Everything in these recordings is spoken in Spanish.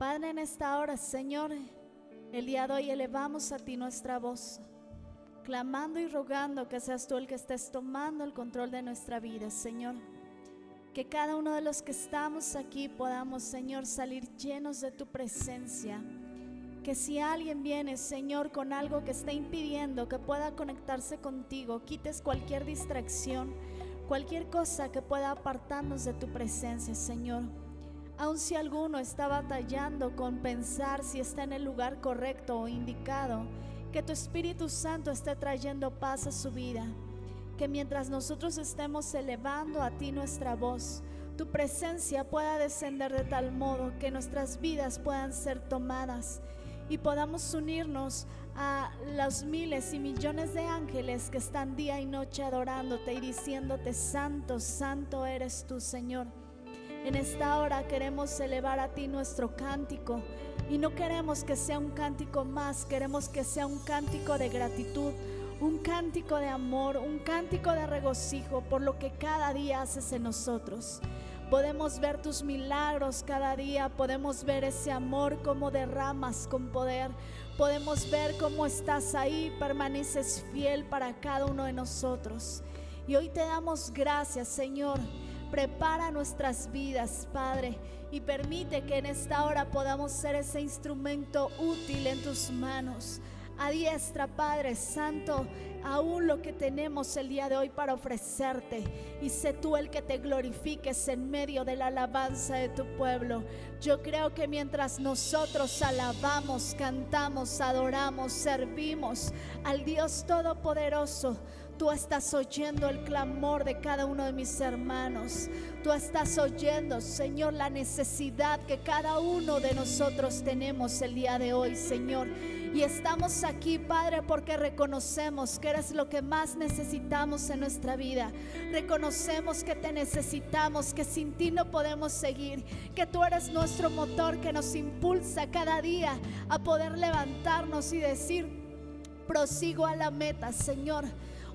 Padre, en esta hora, Señor, el día de hoy elevamos a ti nuestra voz, clamando y rogando que seas tú el que estés tomando el control de nuestra vida, Señor. Que cada uno de los que estamos aquí podamos, Señor, salir llenos de tu presencia. Que si alguien viene, Señor, con algo que está impidiendo que pueda conectarse contigo, quites cualquier distracción, cualquier cosa que pueda apartarnos de tu presencia, Señor. Aun si alguno está batallando con pensar si está en el lugar correcto o indicado, que tu Espíritu Santo esté trayendo paz a su vida. Que mientras nosotros estemos elevando a ti nuestra voz, tu presencia pueda descender de tal modo que nuestras vidas puedan ser tomadas y podamos unirnos a los miles y millones de ángeles que están día y noche adorándote y diciéndote, Santo, Santo eres tú, Señor. En esta hora queremos elevar a ti nuestro cántico y no queremos que sea un cántico más, queremos que sea un cántico de gratitud, un cántico de amor, un cántico de regocijo por lo que cada día haces en nosotros. Podemos ver tus milagros cada día, podemos ver ese amor como derramas con poder, podemos ver cómo estás ahí, permaneces fiel para cada uno de nosotros. Y hoy te damos gracias, Señor Prepara nuestras vidas, Padre, y permite que en esta hora podamos ser ese instrumento útil en tus manos. Adiestra, Padre Santo, aún lo que tenemos el día de hoy para ofrecerte. Y sé tú el que te glorifiques en medio de la alabanza de tu pueblo. Yo creo que mientras nosotros alabamos, cantamos, adoramos, servimos al Dios Todopoderoso, Tú estás oyendo el clamor de cada uno de mis hermanos. Tú estás oyendo, Señor, la necesidad que cada uno de nosotros tenemos el día de hoy, Señor. Y estamos aquí, Padre, porque reconocemos que eres lo que más necesitamos en nuestra vida. Reconocemos que te necesitamos, que sin ti no podemos seguir, que tú eres nuestro motor que nos impulsa cada día a poder levantarnos y decir, prosigo a la meta, Señor.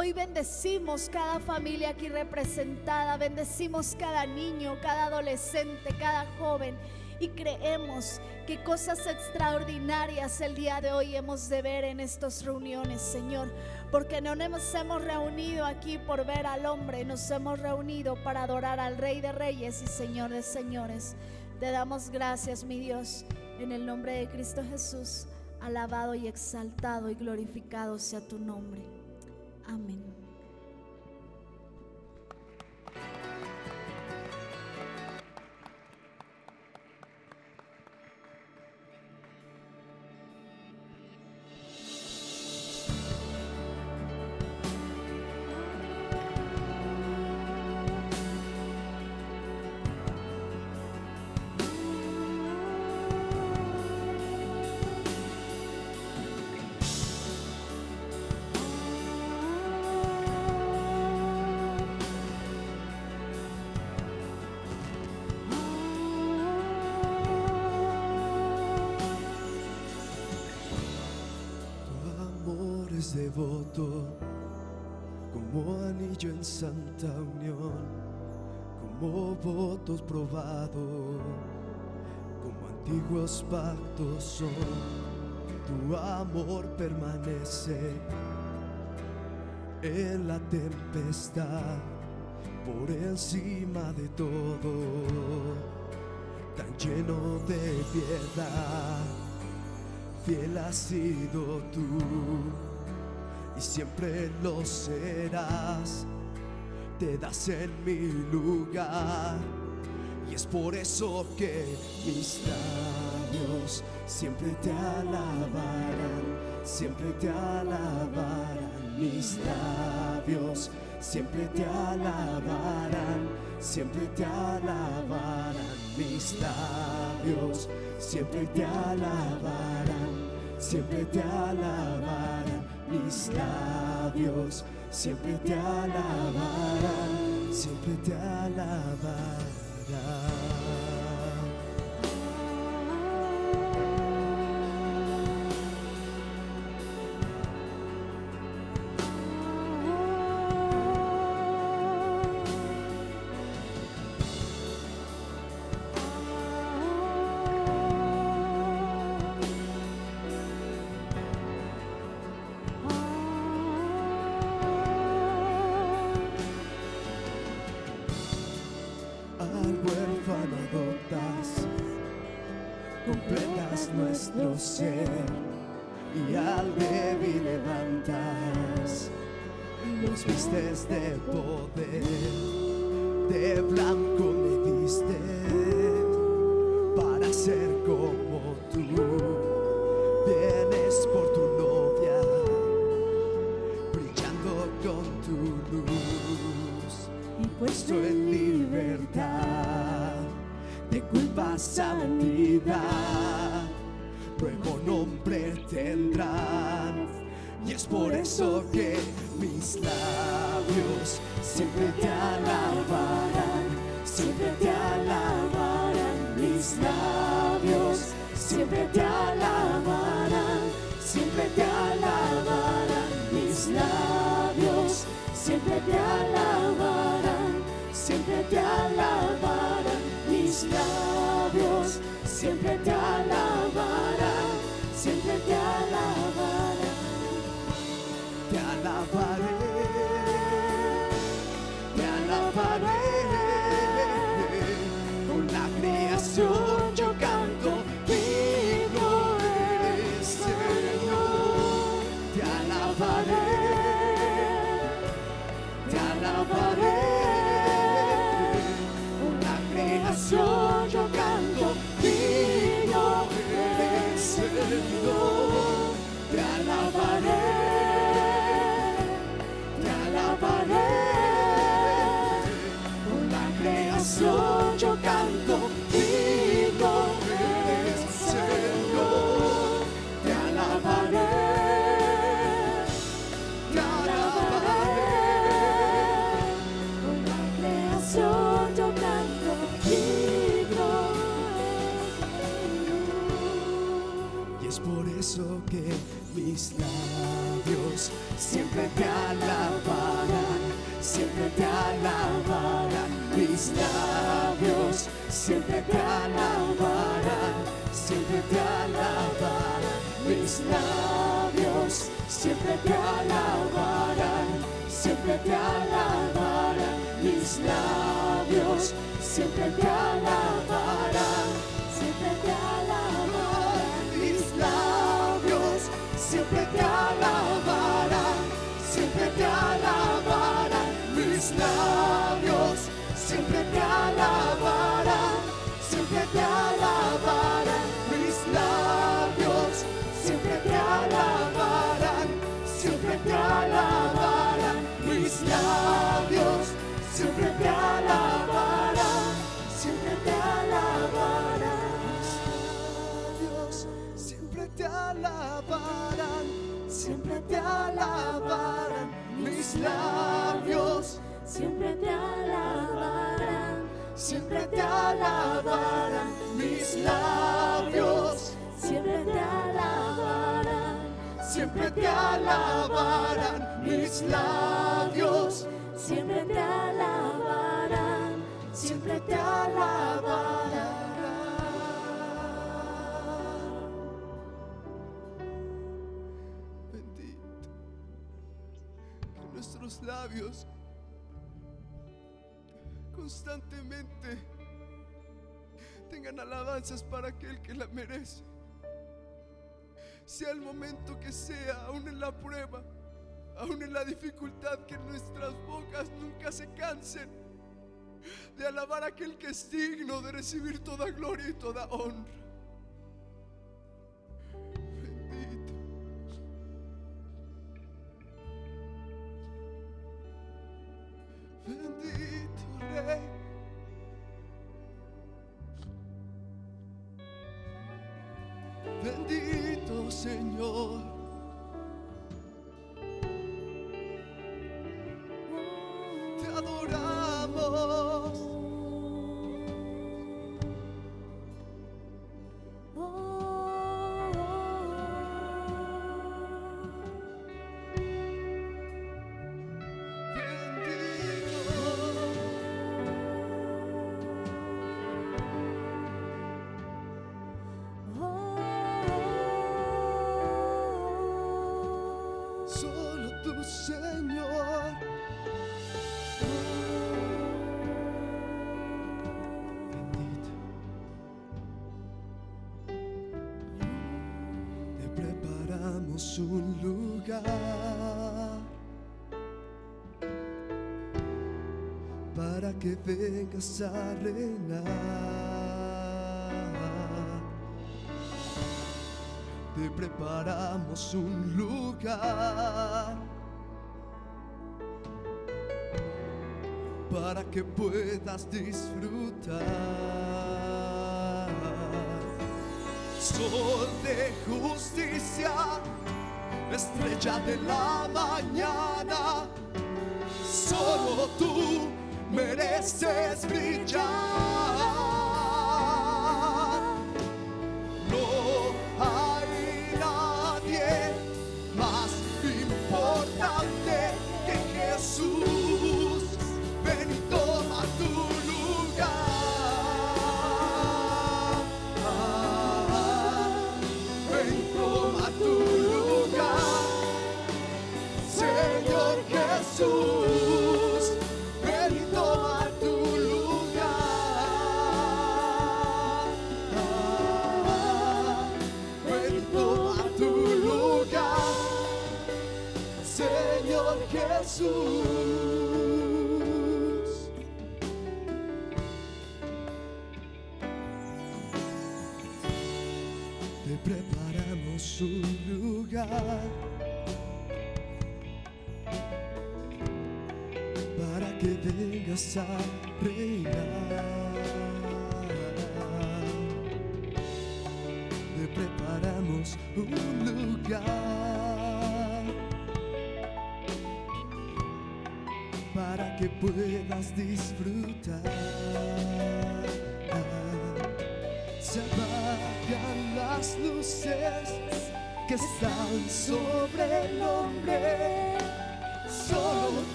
Hoy bendecimos cada familia aquí representada, bendecimos cada niño, cada adolescente, cada joven y creemos que cosas extraordinarias el día de hoy hemos de ver en estas reuniones, Señor, porque no nos hemos reunido aquí por ver al hombre, nos hemos reunido para adorar al Rey de Reyes y Señor de Señores. Te damos gracias, mi Dios, en el nombre de Cristo Jesús, alabado y exaltado y glorificado sea tu nombre. Amin. Amén. devoto, como anillo en santa unión, como votos probados, como antiguos pactos son. Tu amor permanece en la tempestad, por encima de todo, tan lleno de piedad. Fiel has sido tú y siempre lo serás. Te das en mi lugar y es por eso que mis labios siempre te alabarán, siempre te alabarán mis labios. Siempre te alabarán, siempre te alabarán mis labios, siempre te alabarán, siempre te alabarán mis labios siempre te alabarán, siempre te alabarán. Father. Mis labios siempre te alabarán, siempre te alabarán. Mis labios siempre te alabarán, siempre te alabarán. Mis labios siempre te alabarán, siempre te alabarán. Mis labios siempre te alabarán, te alabarán. Mis labios siempre te alabarán, siempre te alabarán. Mis labios siempre te alabarán, siempre te alabarán. Mis labios siempre te alabarán, siempre te alabarán. Siempre te alabarán, siempre te alabarán. Mis labios siempre te alabarán siempre te alabarán. Mis labios siempre te alabarán siempre te alabarán. Mis labios siempre te alabarán siempre te alabarán. Nuestros labios constantemente tengan alabanzas para aquel que la merece. Sea el momento que sea, aún en la prueba, aún en la dificultad, que nuestras bocas nunca se cansen de alabar a aquel que es digno de recibir toda gloria y toda honra. vengas a reinar. Te preparamos un lugar para que puedas disfrutar. Sol de justicia, estrella de la mañana, solo tú mereces brillar.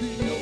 You know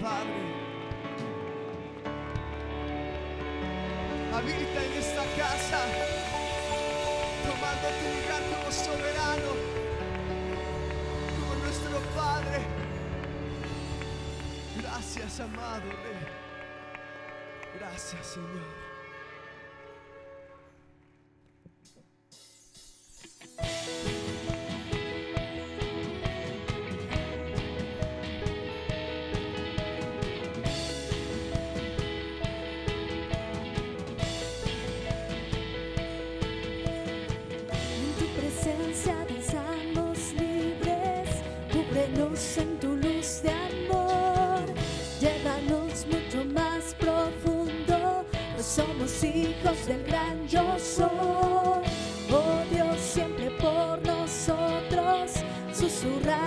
Padre. Habita en esta casa, tomando tu lugar como soberano, como nuestro Padre. Gracias, amado Gracias, Señor. susurrar.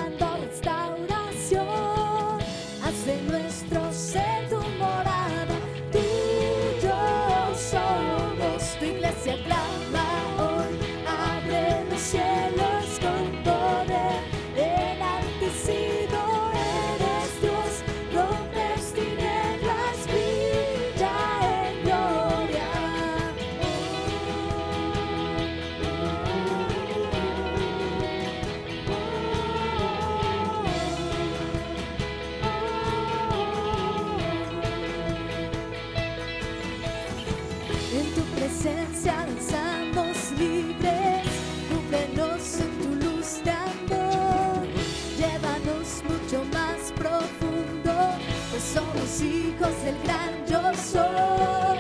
hijos del gran yo soy.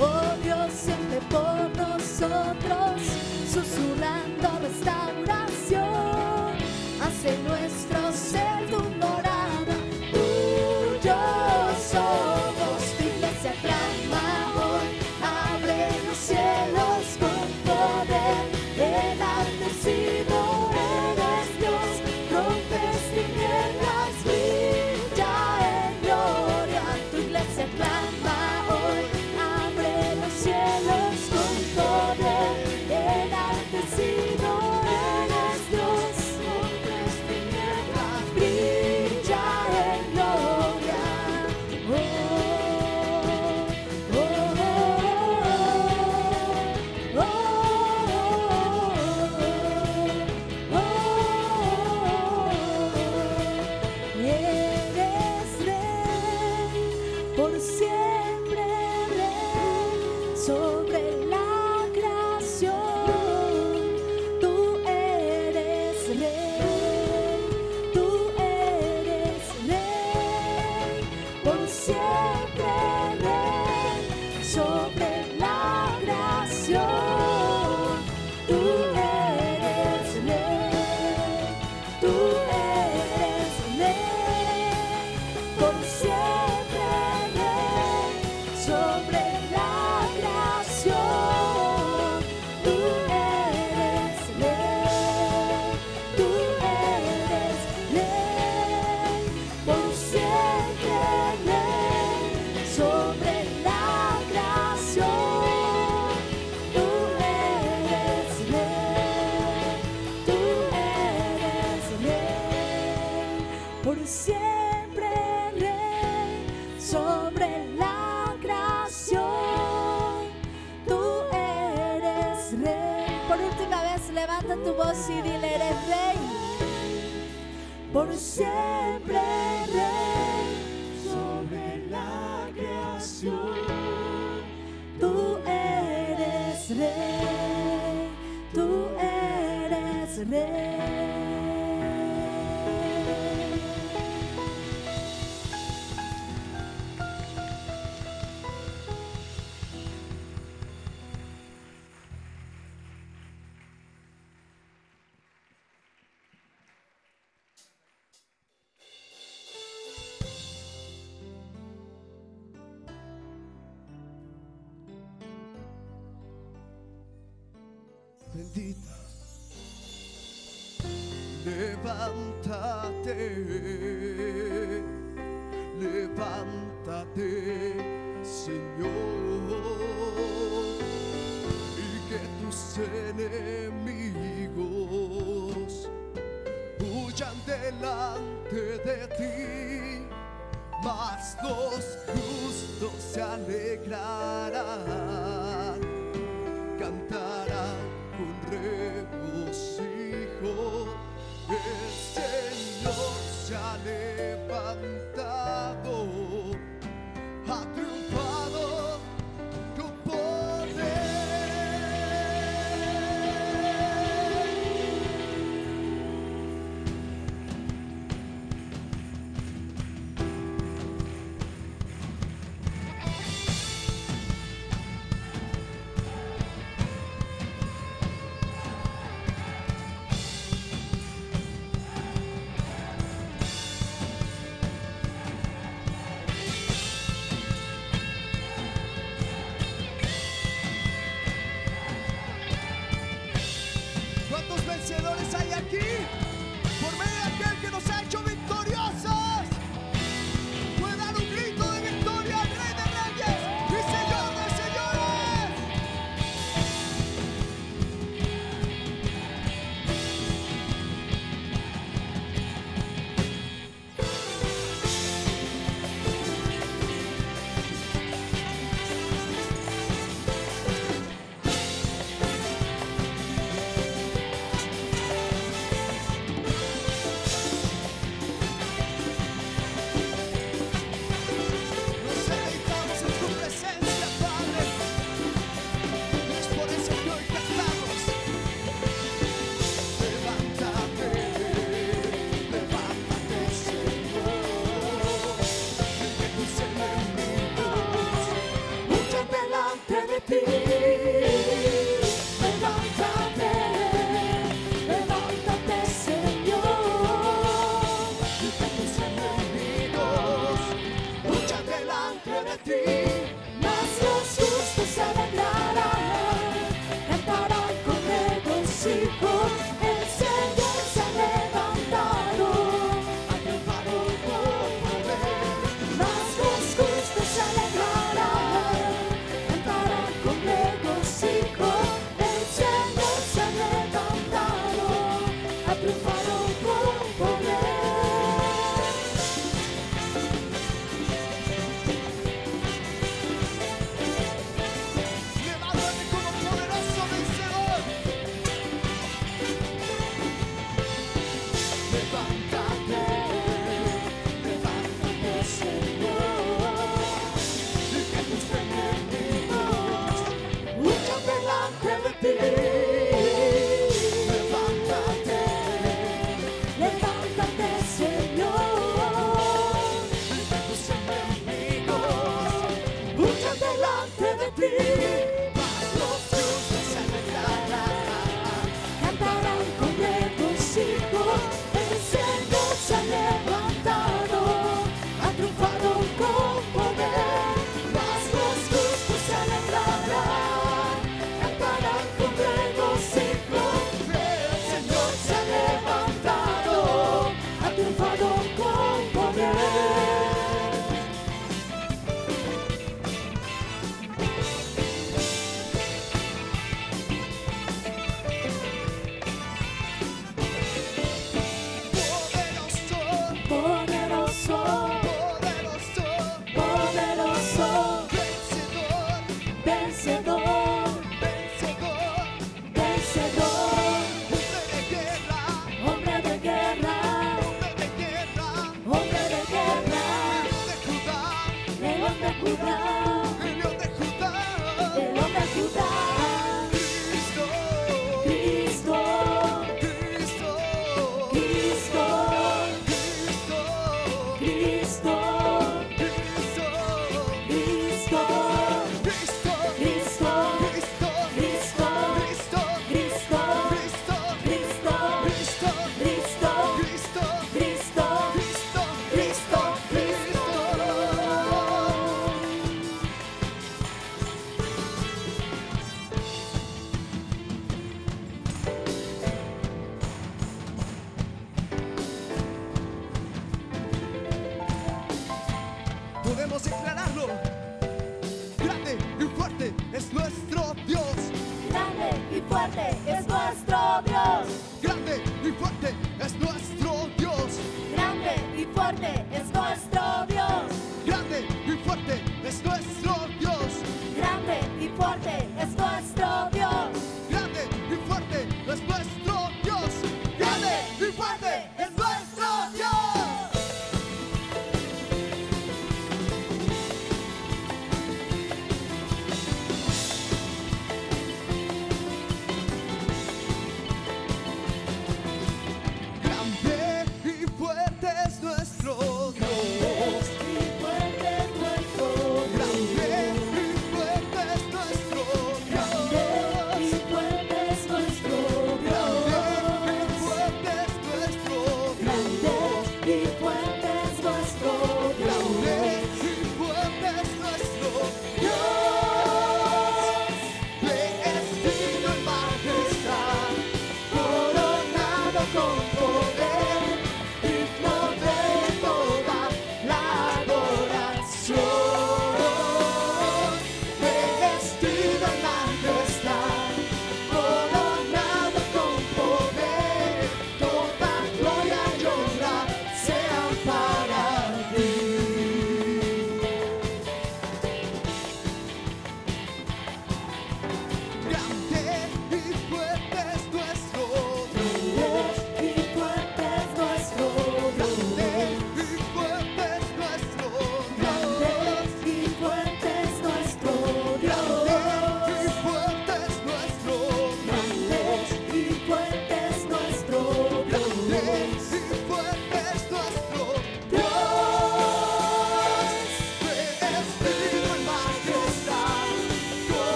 Oh Dios, siempre por nosotros, susurrando restauración. Hace nuevo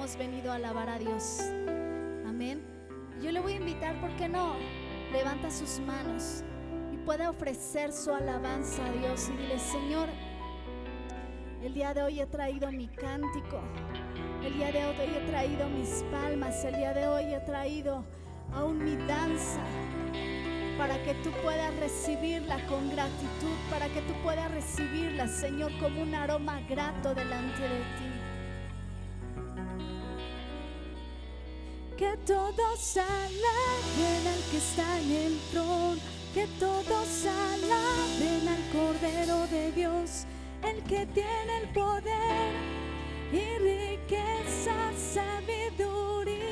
hemos venido a alabar a Dios. Amén. Yo le voy a invitar, ¿por qué no? Levanta sus manos y pueda ofrecer su alabanza a Dios y dile, Señor, el día de hoy he traído mi cántico, el día de hoy he traído mis palmas, el día de hoy he traído aún mi danza para que tú puedas recibirla con gratitud, para que tú puedas recibirla, Señor, como un aroma grato delante de ti. que todos alaben al que está en el trono, que todos alaben al Cordero de Dios, el que tiene el poder y riqueza, sabiduría.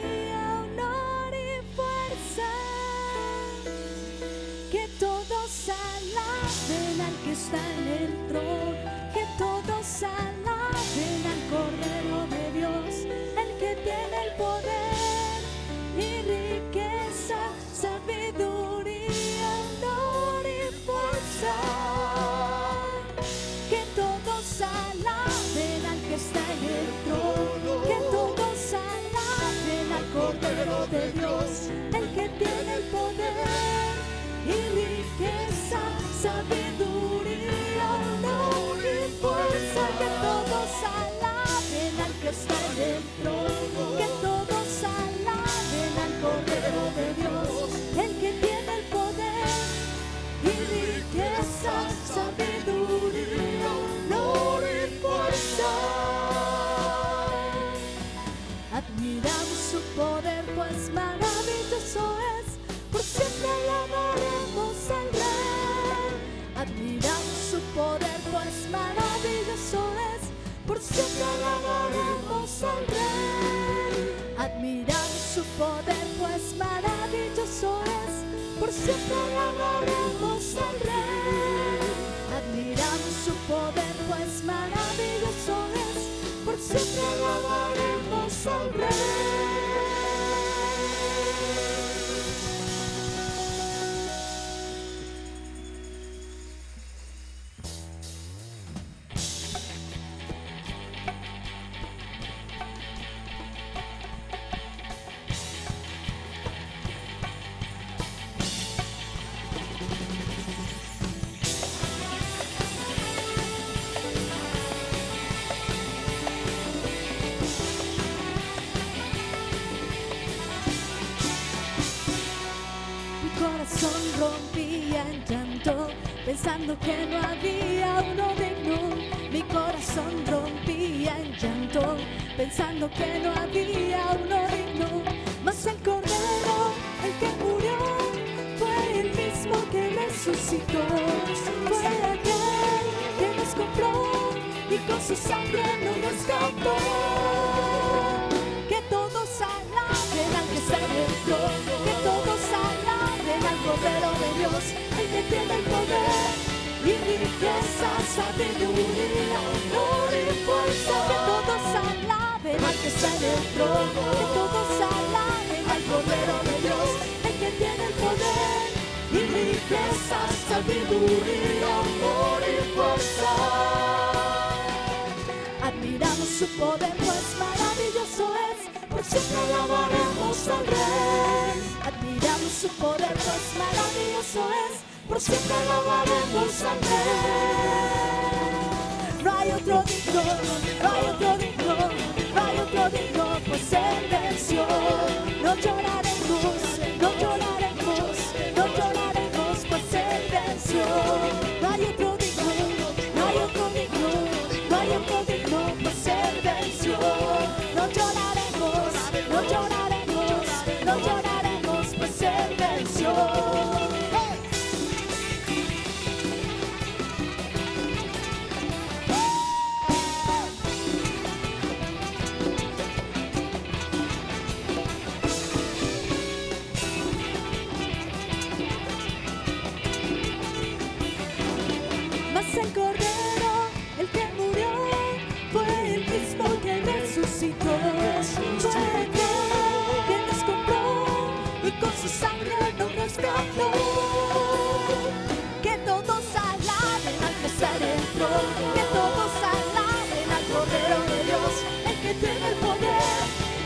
standing en el trono. su poder, pues maravilloso es, por siempre alabaremos a él. No hay otro digno, no hay otro digno, no hay otro digno, pues él venció, no lloraré. Que todos alaben al que está dentro, que todos alaben al Cordero de Dios, el que tiene el poder,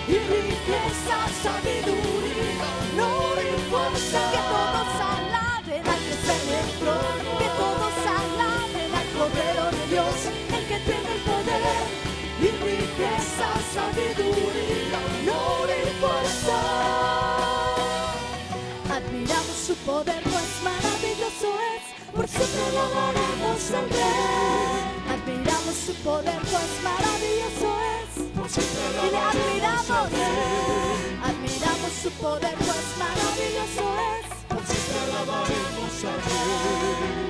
y riqueza, sabiduría, no renforte. Que todos alaben al que está dentro, que todos alaben al Cordero de Dios, el que tiene el poder, y riqueza, sabiduría, no renforte. Al al. Admiramos su poder, pues maravilloso es, por siempre alabaremos al Rey. Admiramos su poder, pues maravilloso es. Y le admiramos, admiramos su poder, pues maravilloso es.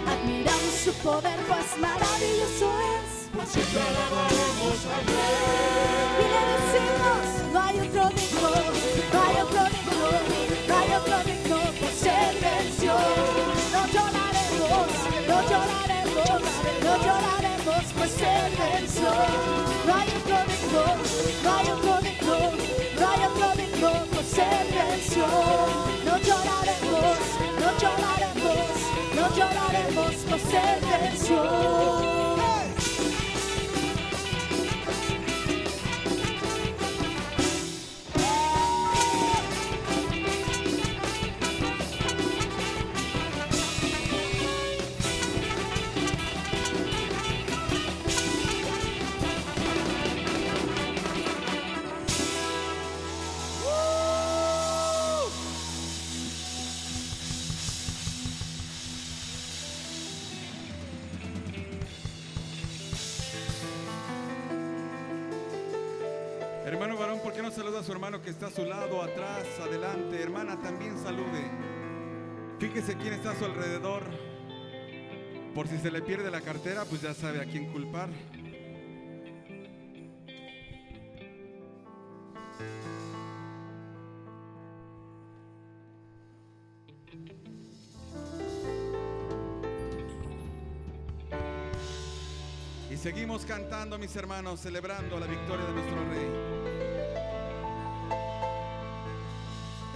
Admiramos su poder, pues maravilloso es. Y le decimos, no hay otro digno, no hay otro digno, venció. Fíjese quién está a su alrededor. Por si se le pierde la cartera, pues ya sabe a quién culpar. Y seguimos cantando, mis hermanos, celebrando la victoria de nuestro rey.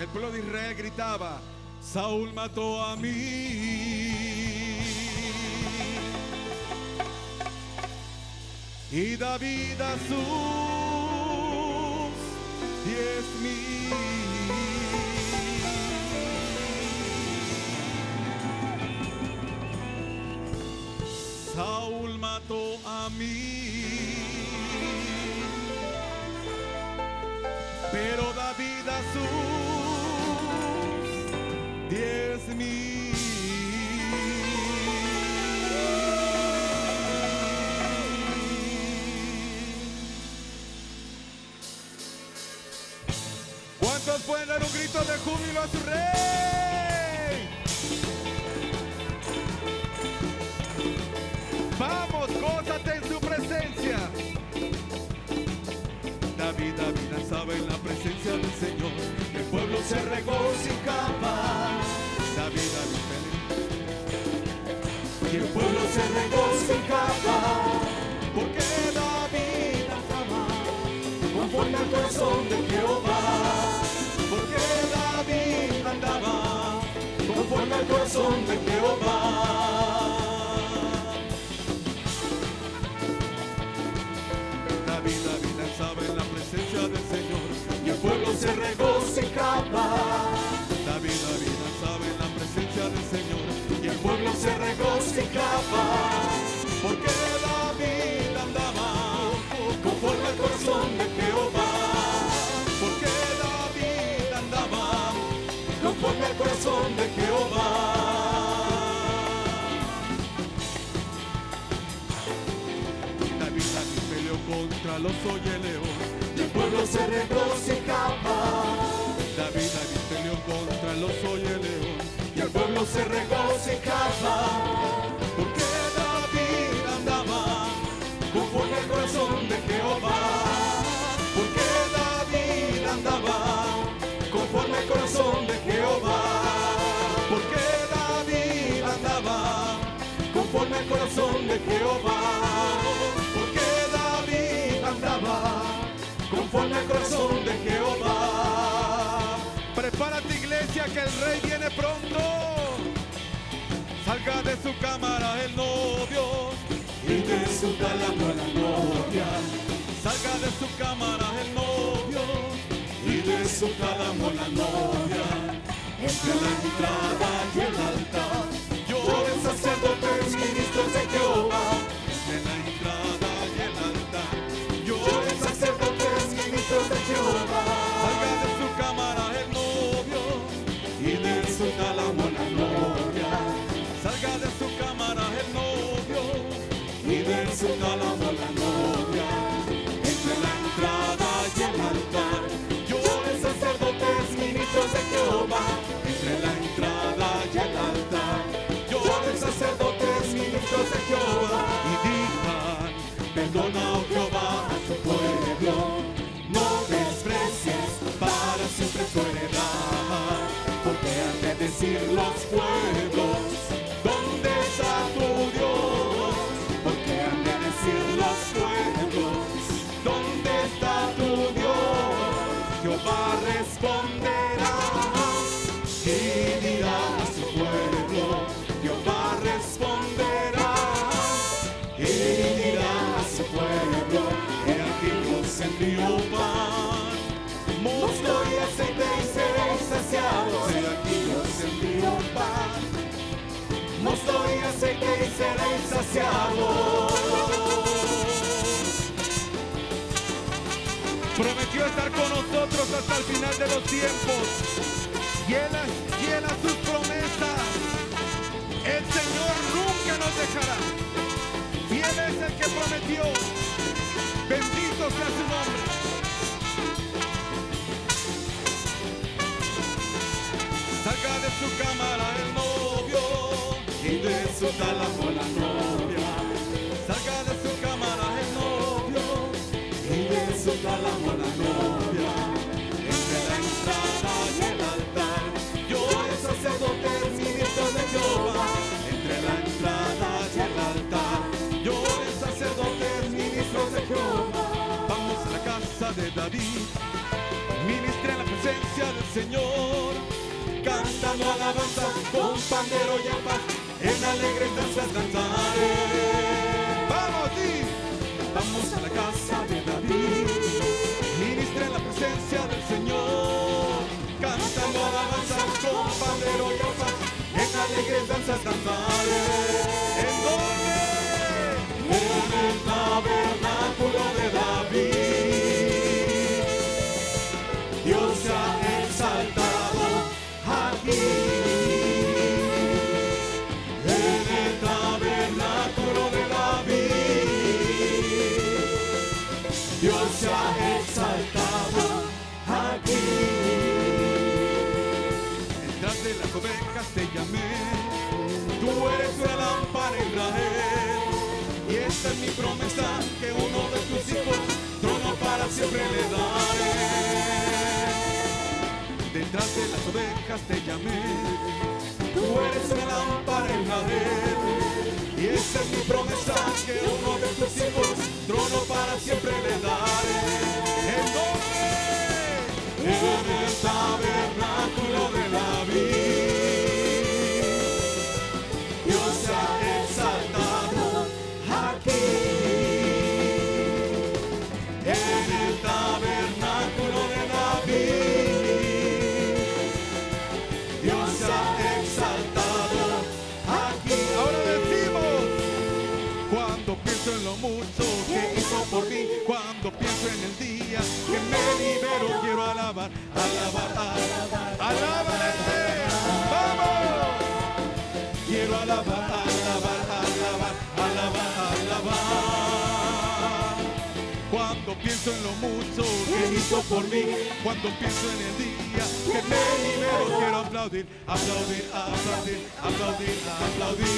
El pueblo de Israel gritaba, Saúl mató a mí. Y David a sus diez mil. Saúl mató a mí. Pero pueden dar un grito de júbilo a su rey? Vamos, gózate en su presencia. David, David danzaba en la presencia del Señor. El pueblo se regocijaba. David, David. Y el pueblo se regocijaba. Porque David danzaba conforme al corazón de Jehová. Conforme al corazón de Jehová. David, David danzaba en la presencia del Señor y el pueblo se regocijaba. David, David danzaba en la presencia del Señor y el pueblo se regocijaba. Porque David andaba conforme al corazón de Jehová. Porque David andaba conforme al corazón de Jehová. Los y el león y el pueblo se regocijaba. David, David peleó contra los y el león y el pueblo se regocijaba. Porque David andaba conforme al corazón de Jehová. Porque David andaba conforme al corazón de Jehová. Porque David andaba conforme al corazón de Jehová. De Jehová. Prepárate iglesia que el rey viene pronto. Salga de su cámara el novio y de su talando a la novia. Salga de su cámara el novio y de su cálamo la novia. Entre la entrada y el altar, lloren sacerdotes, ministros de Jehová. Salga de su cámara el novio y de su cálamo la novia. Salga de su cámara el novio y de su cálamo han de decir los pueblos, ¿dónde está tu Dios? Porque han de decir los pueblos, ¿dónde está tu Dios? Jehová responderá. Y dirá a su pueblo, Jehová responderá. Y dirá a su pueblo, he aquí os envío pan, y aceite y seréis saciados, he aquí os envío pan, mosto y aceite y seréis saciados. Prometió estar con nosotros hasta el final de los tiempos. Llena, llena sus promesas. El Señor nunca nos dejará. Fiel es el que prometió. Bendito sea su nombre. Su cámara el novio y de su tálamo la novia. Salga de su cámara el novio y de su tálamo la novia. Entre la entrada y el altar, yo el sacerdote, ministro de Jehová. Entre la entrada y el altar, yo el sacerdote, ministro de Jehová. Vamos a la casa de David, ministre en la presencia del Señor. Cantando alabanza con pandero y arpa, en alegres danzas cantaré. Vamos, sí. Vamos a la casa de que uno de tus hijos, trono para siempre le daré. Detrás de las ovejas te llamé, tú eres la lámpara Israel. Y esta es mi promesa, que uno de tus hijos, trono para siempre le daré. ¿En dónde? En el tabernáculo pienso en lo mucho que hizo por mí, cuando pienso en el día que me libero, quiero aplaudir, aplaudir, aplaudir, aplaudir, aplaudir.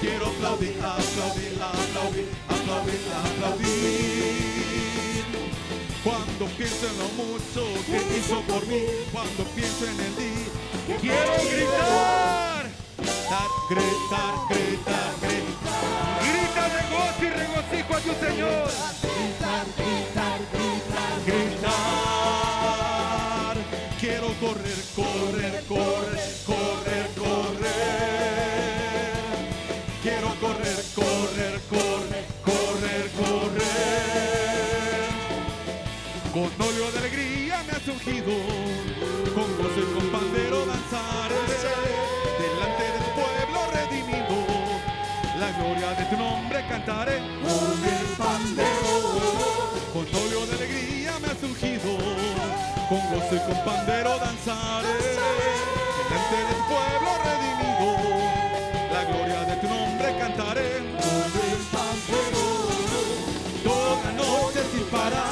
Quiero aplaudir, aplaudir, aplaudir, aplaudir, aplaudir. Cuando pienso en lo mucho que hizo por mí, cuando pienso en el día, quiero gritar, gritar, gritar, gritar, y regocijo a tu Señor. Gritar, gritar, gritar, gritar. Quiero correr, correr, correr, correr, correr. Quiero correr, correr, correr, correr, correr. Con novio de alegría me has ungido. De tu nombre cantaré, con el pandero, con óleo de alegría me has ungido, con gozo y con pandero danzaré, delante del pueblo redimido, la gloria de tu nombre cantaré, con el pandero, toda noche sin parar,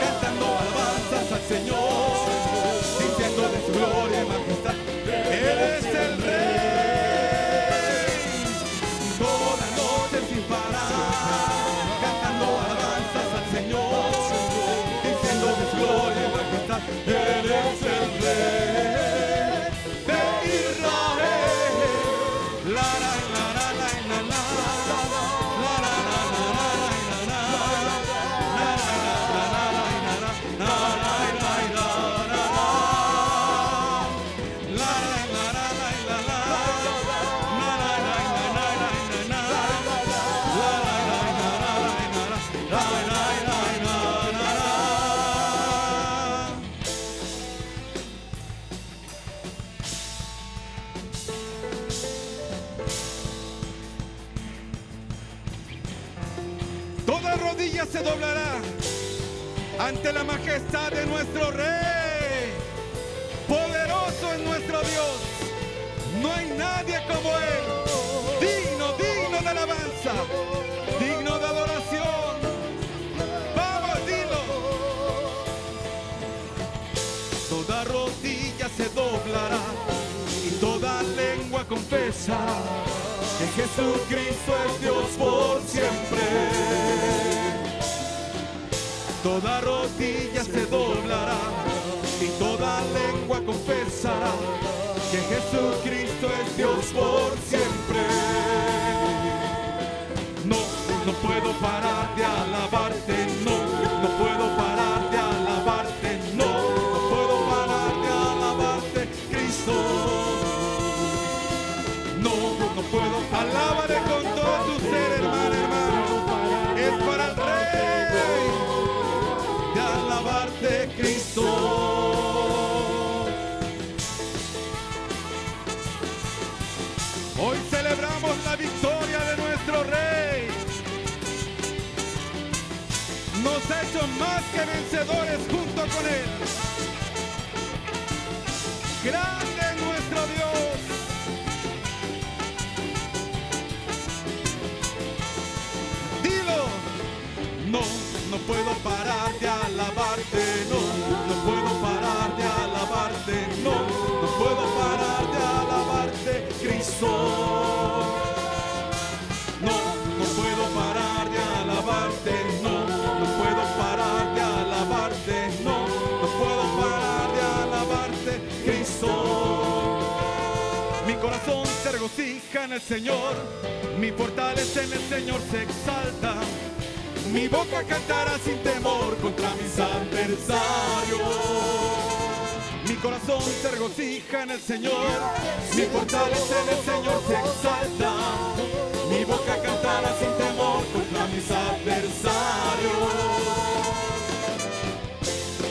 cantando alabanzas al Señor, diciendo de su gloria y majestad, ante la majestad de nuestro Rey. Poderoso es nuestro Dios. No hay nadie como Él. Digno, digno de alabanza. Digno de adoración. Vamos, dilo. Toda rodilla se doblará y toda lengua confesará que Jesucristo es Dios por confesará que Jesucristo es Dios por siempre. Ha hecho más que vencedores junto con Él. Grande es nuestro Dios. Dilo. No, no puedo parar de alabarte, no, no puedo parar de alabarte, no, no puedo parar de alabarte, Cristo. No, no puedo parar de alabarte, regocija en el Señor, mi fortaleza en el Señor se exalta. Mi boca cantará sin temor contra mis adversarios. Mi corazón se regocija en el Señor, mi fortaleza en el Señor se exalta. Mi boca cantará sin temor contra mis adversarios.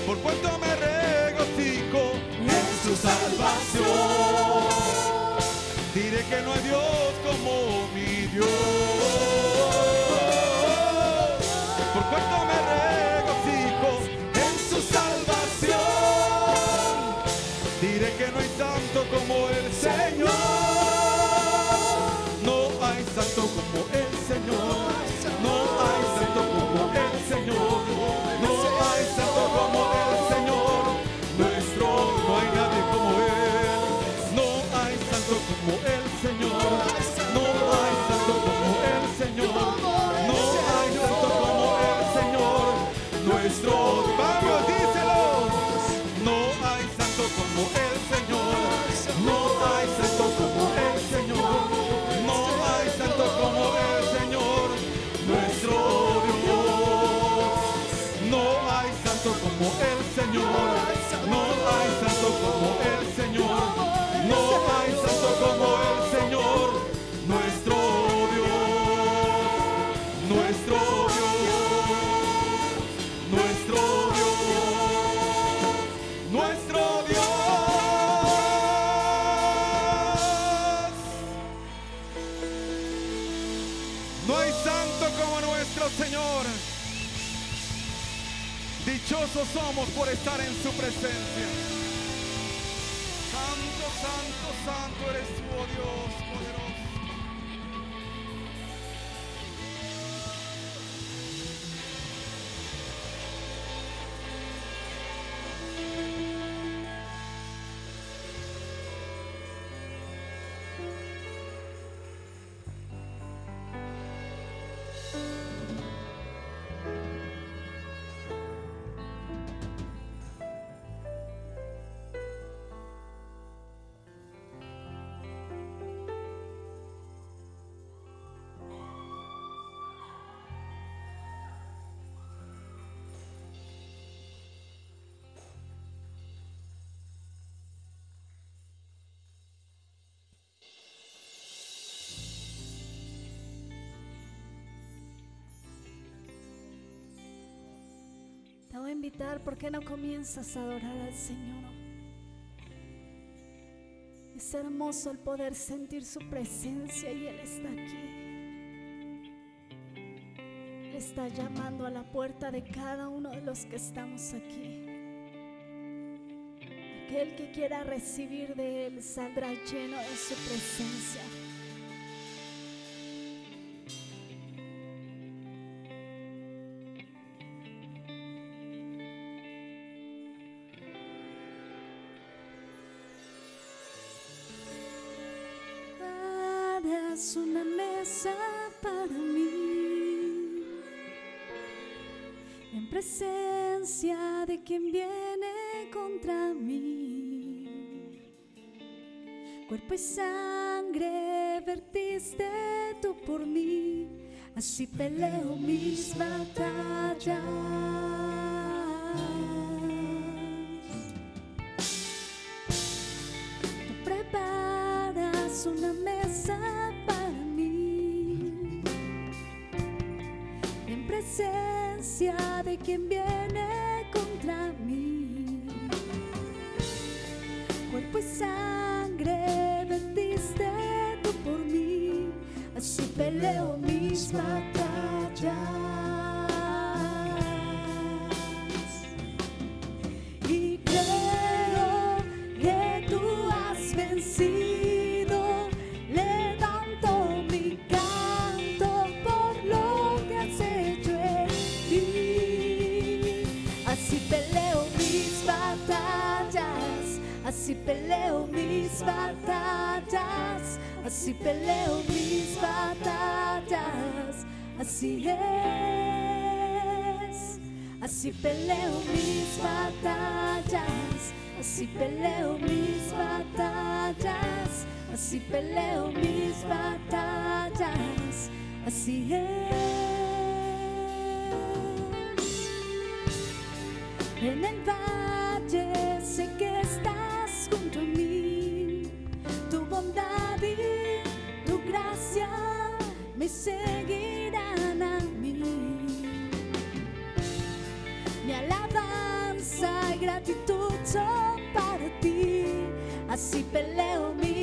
Por cuanto me regocijo en su salvación. Que no hay Dios como mi Dios. Por cuanto me regocijo en su salvación. Diré que no hay santo como el Señor. Voy a invitar, ¿por qué no comienzas a adorar al Señor? Es hermoso el poder sentir su presencia y Él está aquí. Él está llamando a la puerta de cada uno de los que estamos aquí. Aquel que quiera recibir de Él saldrá lleno de su presencia. Y sangre vertiste tú por mí, así peleo mis batallas. Tú preparas una mesa para mí en presencia de quien viene así es. Así peleo mis batallas, así peleo mis batallas, así peleo mis batallas, así es. En el valle sé que estás junto a mí, tu bondad y tu gracia me seguirán son para ti, así peleo mis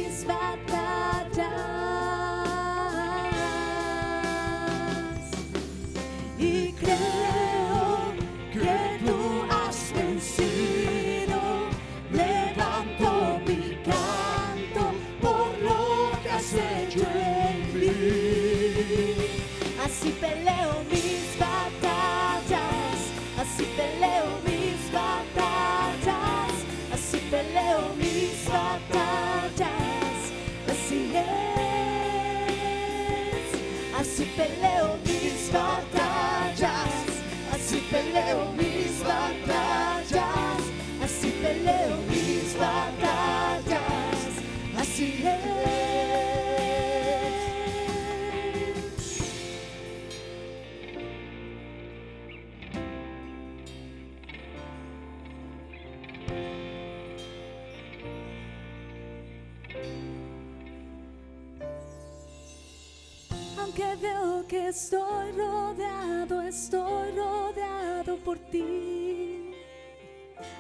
estoy rodeado, estoy rodeado por ti.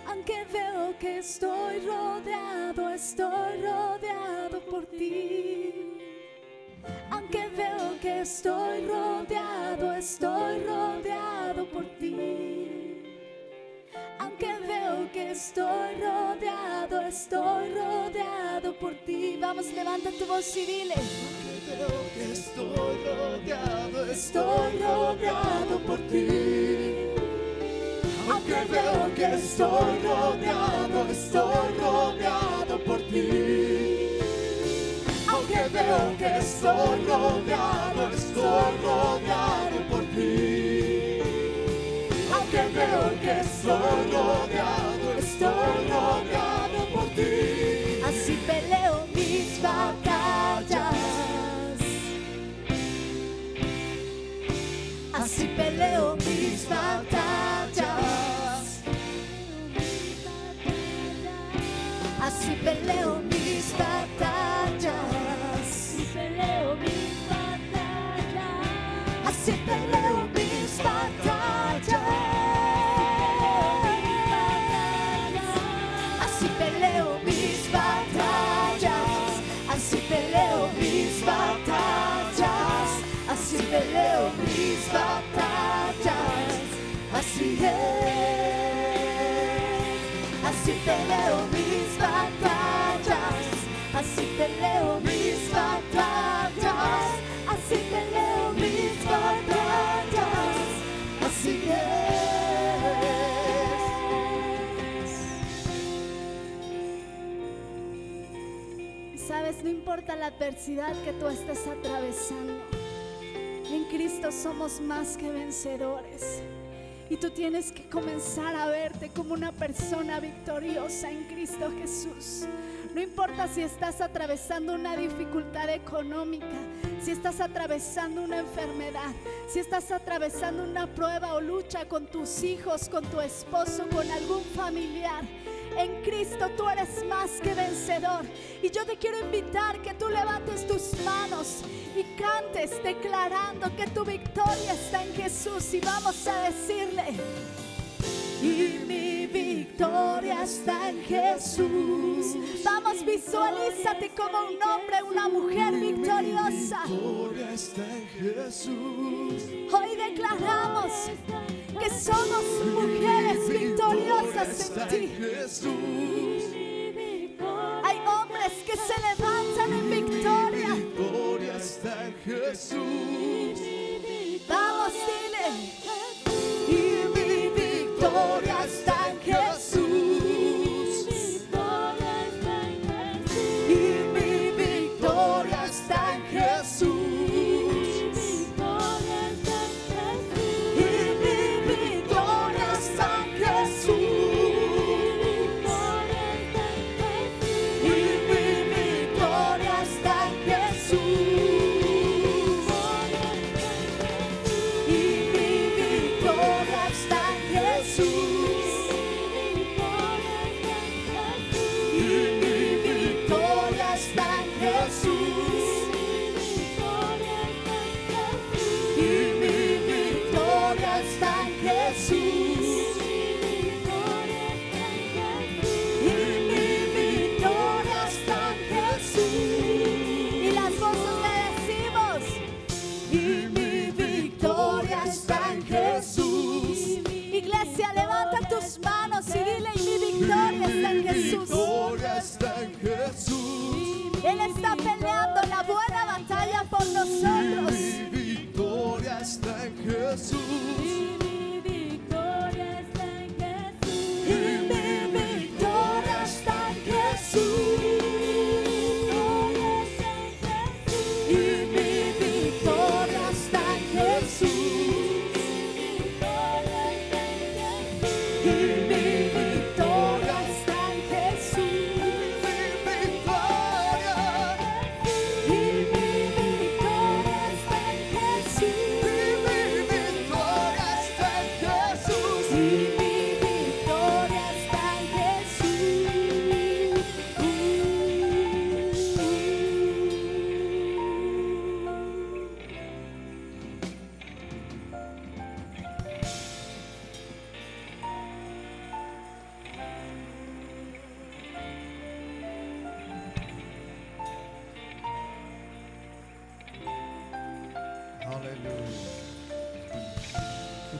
Aunque veo que estoy rodeado, estoy rodeado por ti. Aunque veo que estoy rodeado, estoy rodeado estoy rodeado, estoy rodeado por ti. Vamos, levanta tu voz y dile. Veo que estoy rodeado, Estoy rodeado por ti. Aunque veo que estoy rodeado, estoy rodeado por ti. Aunque veo que estoy rodeado, estoy rodeado por ti. Aunque veo que estoy rodeado, peleo Así peleo mis batallas. Así peleo mis batallas. Así es. Sabes, no importa la adversidad que tú estés atravesando. En Cristo somos más que vencedores. Y tú tienes que comenzar a verte como una persona victoriosa en Cristo Jesús. No importa si estás atravesando una dificultad económica, si estás atravesando una enfermedad, si estás atravesando una prueba o lucha con tus hijos, con tu esposo, con algún familiar. En Cristo tú eres más que vencedor. Y yo te quiero invitar que tú levantes tus manos y cantes declarando que tu victoria está en Jesús. Y vamos a decirle, y mi victoria está en Jesús. Vamos, visualízate como un hombre, una mujer victoriosa. Victoria está en Jesús. Hoy declaramos que somos mujeres victoriosas en ti. Jesús. Hay hombres que se levantan en victoria. Victoria está en Jesús. Vamos, dile.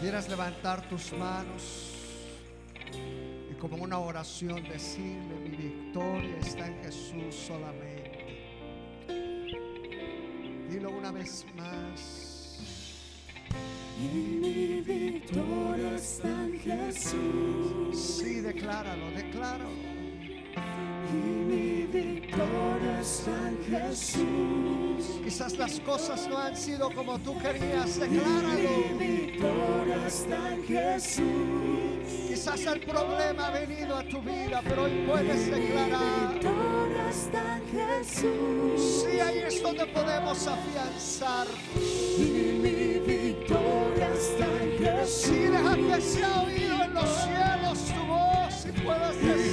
Pudieras levantar tus manos y como una oración decirle, mi victoria está en Jesús solamente. Dilo una vez más. En mi victoria está en Jesús. Sí, decláralo, decláralo. Y mi victoria está en Jesús. Quizás las cosas no han sido como tú querías, Mi decláralo. victoria está en Jesús. Quizás el problema ha venido a tu vida, pero hoy puedes Mi declarar. victoria está Jesús. Sí, ahí es donde podemos afianzar. Y mi victoria está Jesús. Sí, deja que sea oído en los cielos tu voz y puedas Mi decir.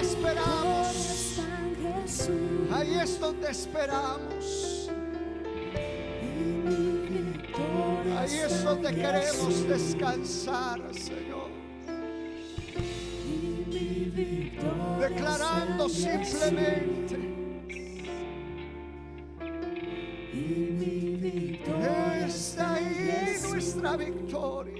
Esperamos. Ahí es donde esperamos. Ahí es donde queremos descansar, Señor. Declarando simplemente. Está ahí nuestra victoria.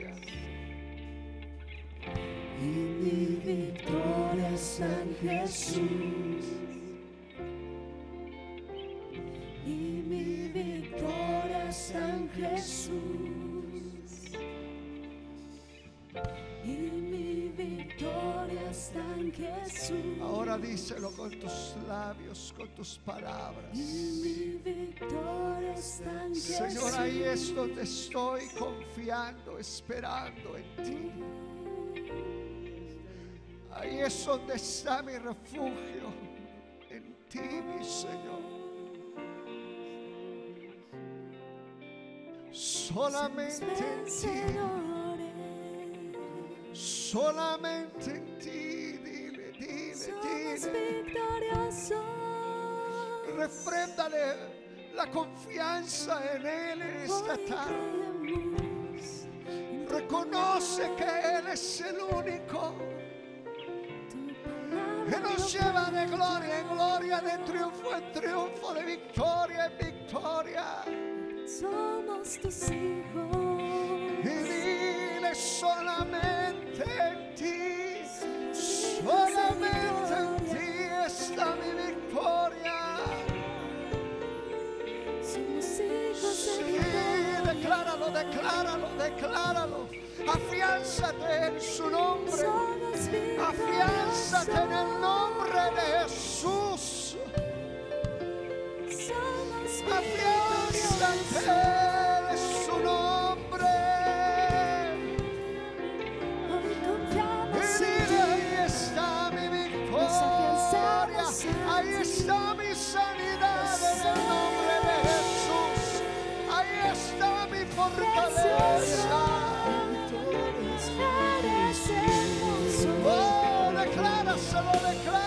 Ahora díselo con tus labios, con tus palabras. Y mi victoria está en Jesús. Señor, ahí es donde estoy confiando, esperando en ti. Ahí es donde está mi refugio, en ti, mi Señor. Solamente en ti, solamente en ti, victoriosos. Refréndale la confianza en Él en esta tarde. Reconoce que Él es el único que nos lleva de gloria en gloria, de triunfo en triunfo, de victoria en victoria. Somos tus hijos. Y dile solamente en ti, solamente en ti está mi victoria. Sí, decláralo, decláralo, decláralo. Afiánzate en su nombre. Afiánzate en el nombre de Jesús. Afiánzate Ahí está mi sanidad en el nombre de Jesús. Ahí está mi fortaleza. Oh, decláraselo, decláraselo.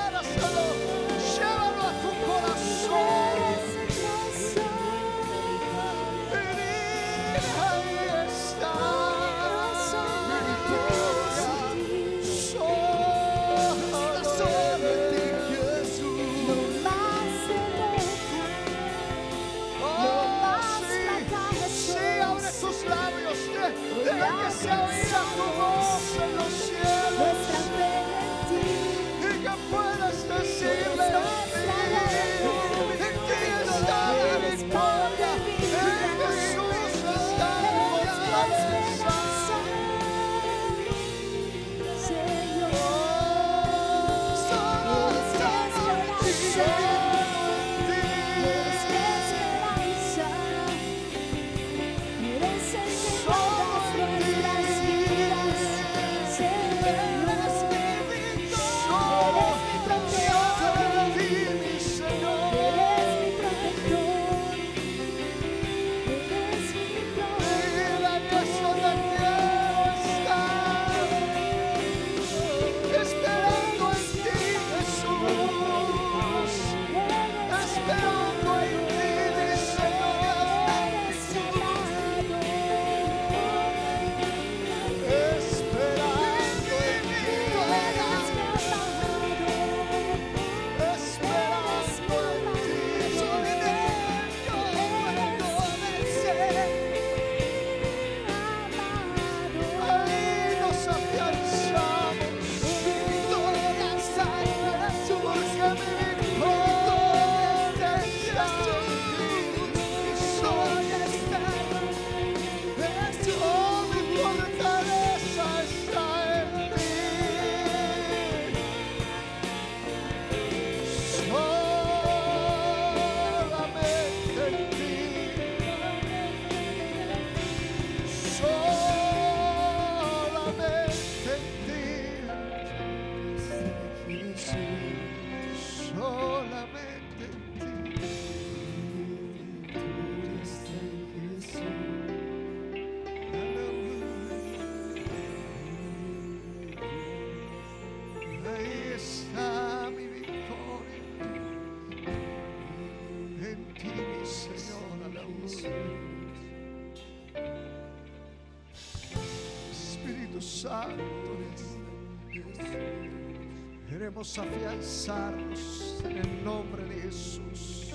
Queremos afianzarnos en el nombre de Jesús.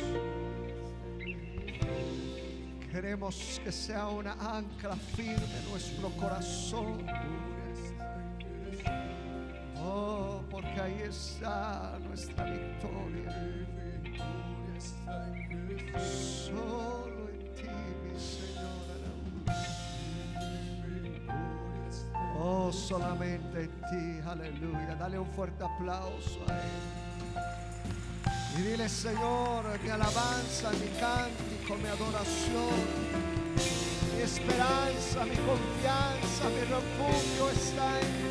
Queremos que sea una ancla firme nuestro corazón. Oh, porque ahí está nuestra victoria. Solamente en ti, aleluya. Dale un fuerte aplauso a Él. Y dile, Señor, mi alabanza, mi cántico, mi adoración, mi esperanza, mi confianza, mi refugio está en ti.